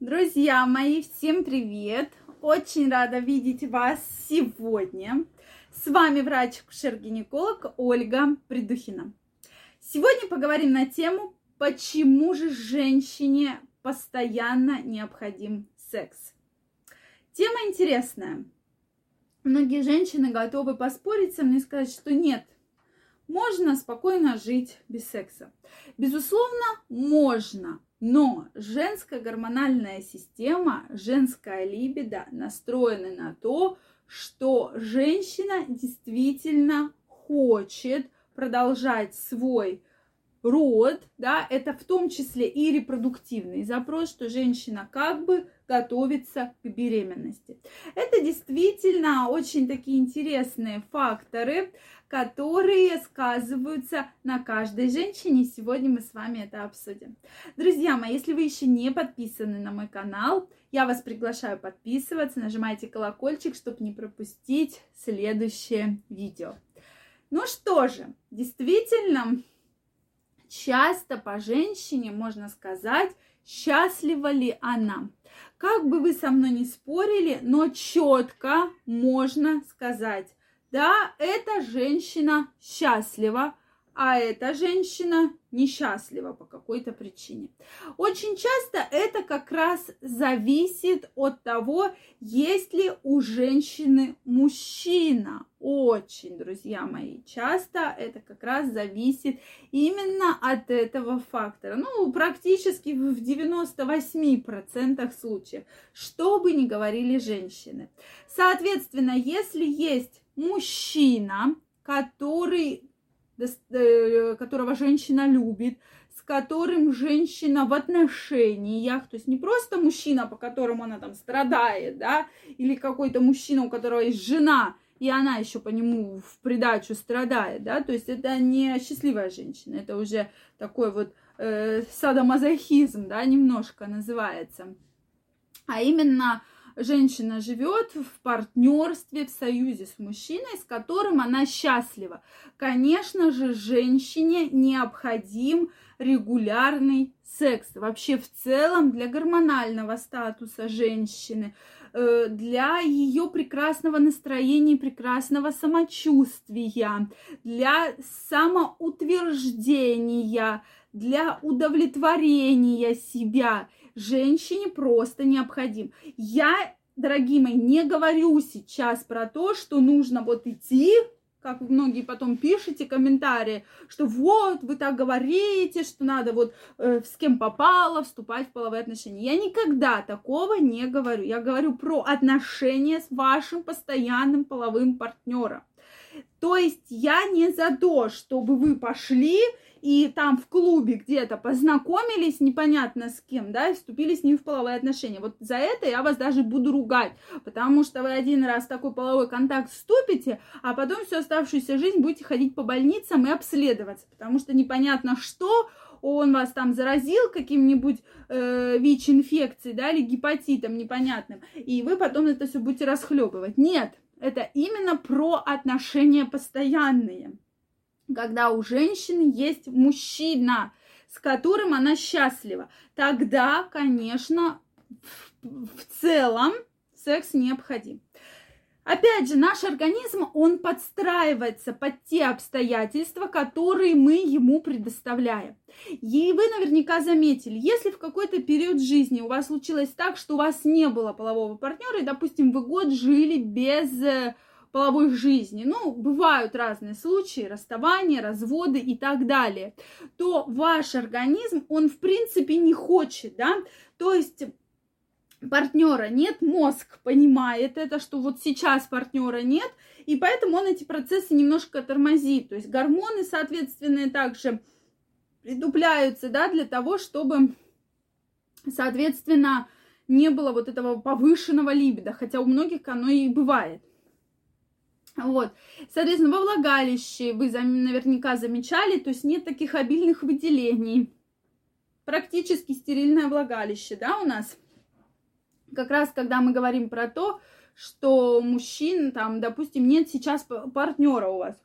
Друзья мои, всем привет! Очень рада видеть вас сегодня. С вами врач-акушер-гинеколог Ольга Придухина. Сегодня поговорим на тему, почему же женщине постоянно необходим секс. Тема интересная. Многие женщины готовы поспорить со мной и сказать, что нет, можно спокойно жить без секса. Безусловно, можно, но женская гормональная система, женская либидо настроены на то, что женщина действительно хочет продолжать свой род, да, это в том числе и репродуктивный запрос, что женщина как бы готовится к беременности. Это действительно очень такие интересные факторы, которые сказываются на каждой женщине. Сегодня мы с вами это обсудим. Друзья мои, если вы еще не подписаны на мой канал, я вас приглашаю подписываться, нажимайте колокольчик, чтобы не пропустить следующее видео. Ну что же, действительно, часто по женщине можно сказать, счастлива ли она. Как бы вы со мной не спорили, но четко можно сказать, да, эта женщина счастлива, а эта женщина несчастлива по какой-то причине. Очень часто это как раз зависит от того, есть ли у женщины мужчина. Очень, друзья мои, часто это как раз зависит именно от этого фактора. Ну, практически в 98% случаев, что бы ни говорили женщины. Соответственно, если есть мужчина, который которого женщина любит, с которым женщина в отношениях, то есть не просто мужчина, по которому она там страдает, да, или какой-то мужчина, у которого есть жена, и она еще по нему в придачу страдает, да, то есть это не счастливая женщина, это уже такой вот э, садомазохизм, да, немножко называется, а именно женщина живет в партнерстве, в союзе с мужчиной, с которым она счастлива. Конечно же, женщине необходим регулярный секс. Вообще в целом для гормонального статуса женщины, э, для ее прекрасного настроения, прекрасного самочувствия, для самоутверждения, для удовлетворения себя женщине просто необходим. Я, дорогие мои, не говорю сейчас про то, что нужно вот идти как многие потом пишете комментарии, что вот, вы так говорите, что надо вот э, с кем попало вступать в половые отношения. Я никогда такого не говорю. Я говорю про отношения с вашим постоянным половым партнером. То есть я не за то, чтобы вы пошли и там в клубе где-то познакомились непонятно с кем, да, и вступили с ним в половые отношения. Вот за это я вас даже буду ругать, потому что вы один раз такой половой контакт вступите, а потом всю оставшуюся жизнь будете ходить по больницам и обследоваться, потому что непонятно что, он вас там заразил каким-нибудь э, ВИЧ-инфекцией, да, или гепатитом непонятным, и вы потом это все будете расхлебывать. Нет, это именно про отношения постоянные когда у женщины есть мужчина, с которым она счастлива, тогда, конечно, в целом секс необходим. Опять же, наш организм, он подстраивается под те обстоятельства, которые мы ему предоставляем. И вы наверняка заметили, если в какой-то период жизни у вас случилось так, что у вас не было полового партнера, и, допустим, вы год жили без э, половой жизни, ну, бывают разные случаи, расставания, разводы и так далее, то ваш организм, он в принципе не хочет, да, то есть партнера нет, мозг понимает это, что вот сейчас партнера нет, и поэтому он эти процессы немножко тормозит. То есть гормоны, соответственно, также притупляются, да, для того, чтобы, соответственно, не было вот этого повышенного либидо, хотя у многих оно и бывает. Вот. Соответственно, во влагалище вы наверняка замечали, то есть нет таких обильных выделений. Практически стерильное влагалище, да, у нас. Как раз, когда мы говорим про то, что мужчин, там, допустим, нет сейчас партнера у вас.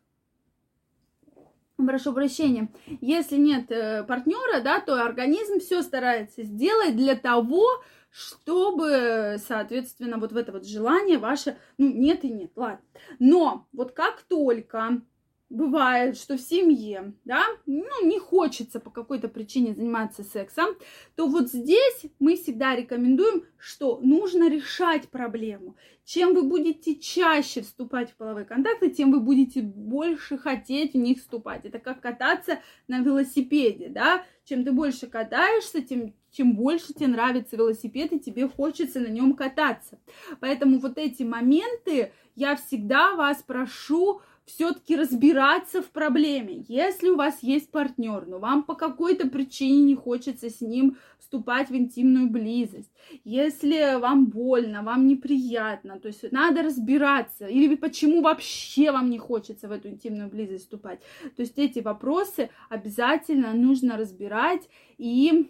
Прошу прощения. Если нет э, партнера, да, то организм все старается сделать для того, чтобы, соответственно, вот в это вот желание ваше, ну, нет и нет, ладно. Но вот как только бывает, что в семье, да, ну, не хочется по какой-то причине заниматься сексом, то вот здесь мы всегда рекомендуем, что нужно решать проблему. Чем вы будете чаще вступать в половые контакты, тем вы будете больше хотеть в них вступать. Это как кататься на велосипеде, да. Чем ты больше катаешься, тем, чем больше тебе нравится велосипед, и тебе хочется на нем кататься. Поэтому вот эти моменты я всегда вас прошу все-таки разбираться в проблеме. Если у вас есть партнер, но вам по какой-то причине не хочется с ним вступать в интимную близость, если вам больно, вам неприятно, то есть надо разбираться, или почему вообще вам не хочется в эту интимную близость вступать. То есть эти вопросы обязательно нужно разбирать и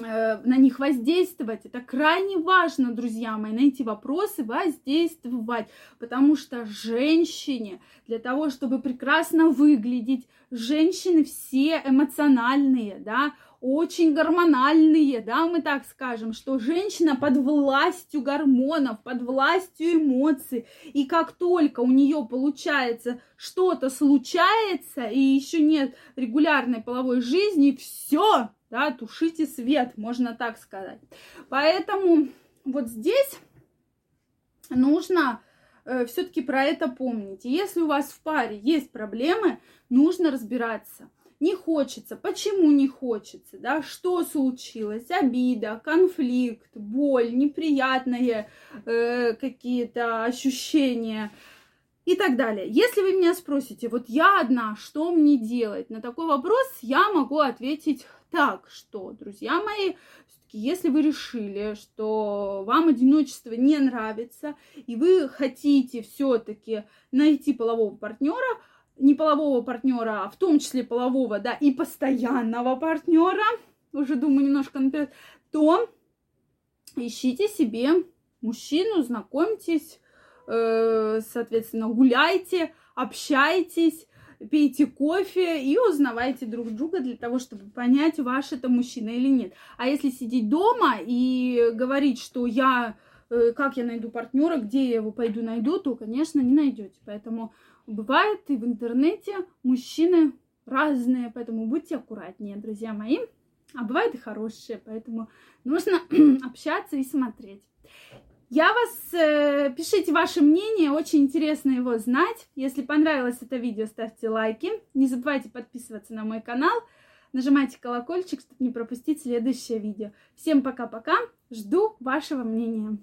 на них воздействовать. Это крайне важно, друзья мои, на эти вопросы воздействовать, потому что женщине для того, чтобы прекрасно выглядеть, женщины все эмоциональные, да, очень гормональные, да, мы так скажем, что женщина под властью гормонов, под властью эмоций, и как только у нее получается что-то случается, и еще нет регулярной половой жизни, все, да, тушите свет, можно так сказать. Поэтому вот здесь нужно э, все-таки про это помнить. если у вас в паре есть проблемы, нужно разбираться. Не хочется. Почему не хочется? Да? Что случилось? Обида, конфликт, боль, неприятные э, какие-то ощущения и так далее. Если вы меня спросите, вот я одна, что мне делать? На такой вопрос я могу ответить так, что, друзья мои, все-таки, если вы решили, что вам одиночество не нравится, и вы хотите все-таки найти полового партнера, не полового партнера, а в том числе полового, да, и постоянного партнера, уже думаю немножко наперед, то ищите себе мужчину, знакомьтесь, Э, соответственно, гуляйте, общайтесь, пейте кофе и узнавайте друг друга для того, чтобы понять, ваш это мужчина или нет. А если сидеть дома и говорить, что я, э, как я найду партнера, где я его пойду найду, то, конечно, не найдете. Поэтому бывает и в интернете мужчины разные, поэтому будьте аккуратнее, друзья мои. А бывает и хорошие, поэтому нужно общаться и смотреть. Я вас, э, пишите ваше мнение, очень интересно его знать. Если понравилось это видео, ставьте лайки. Не забывайте подписываться на мой канал, нажимайте колокольчик, чтобы не пропустить следующее видео. Всем пока-пока, жду вашего мнения.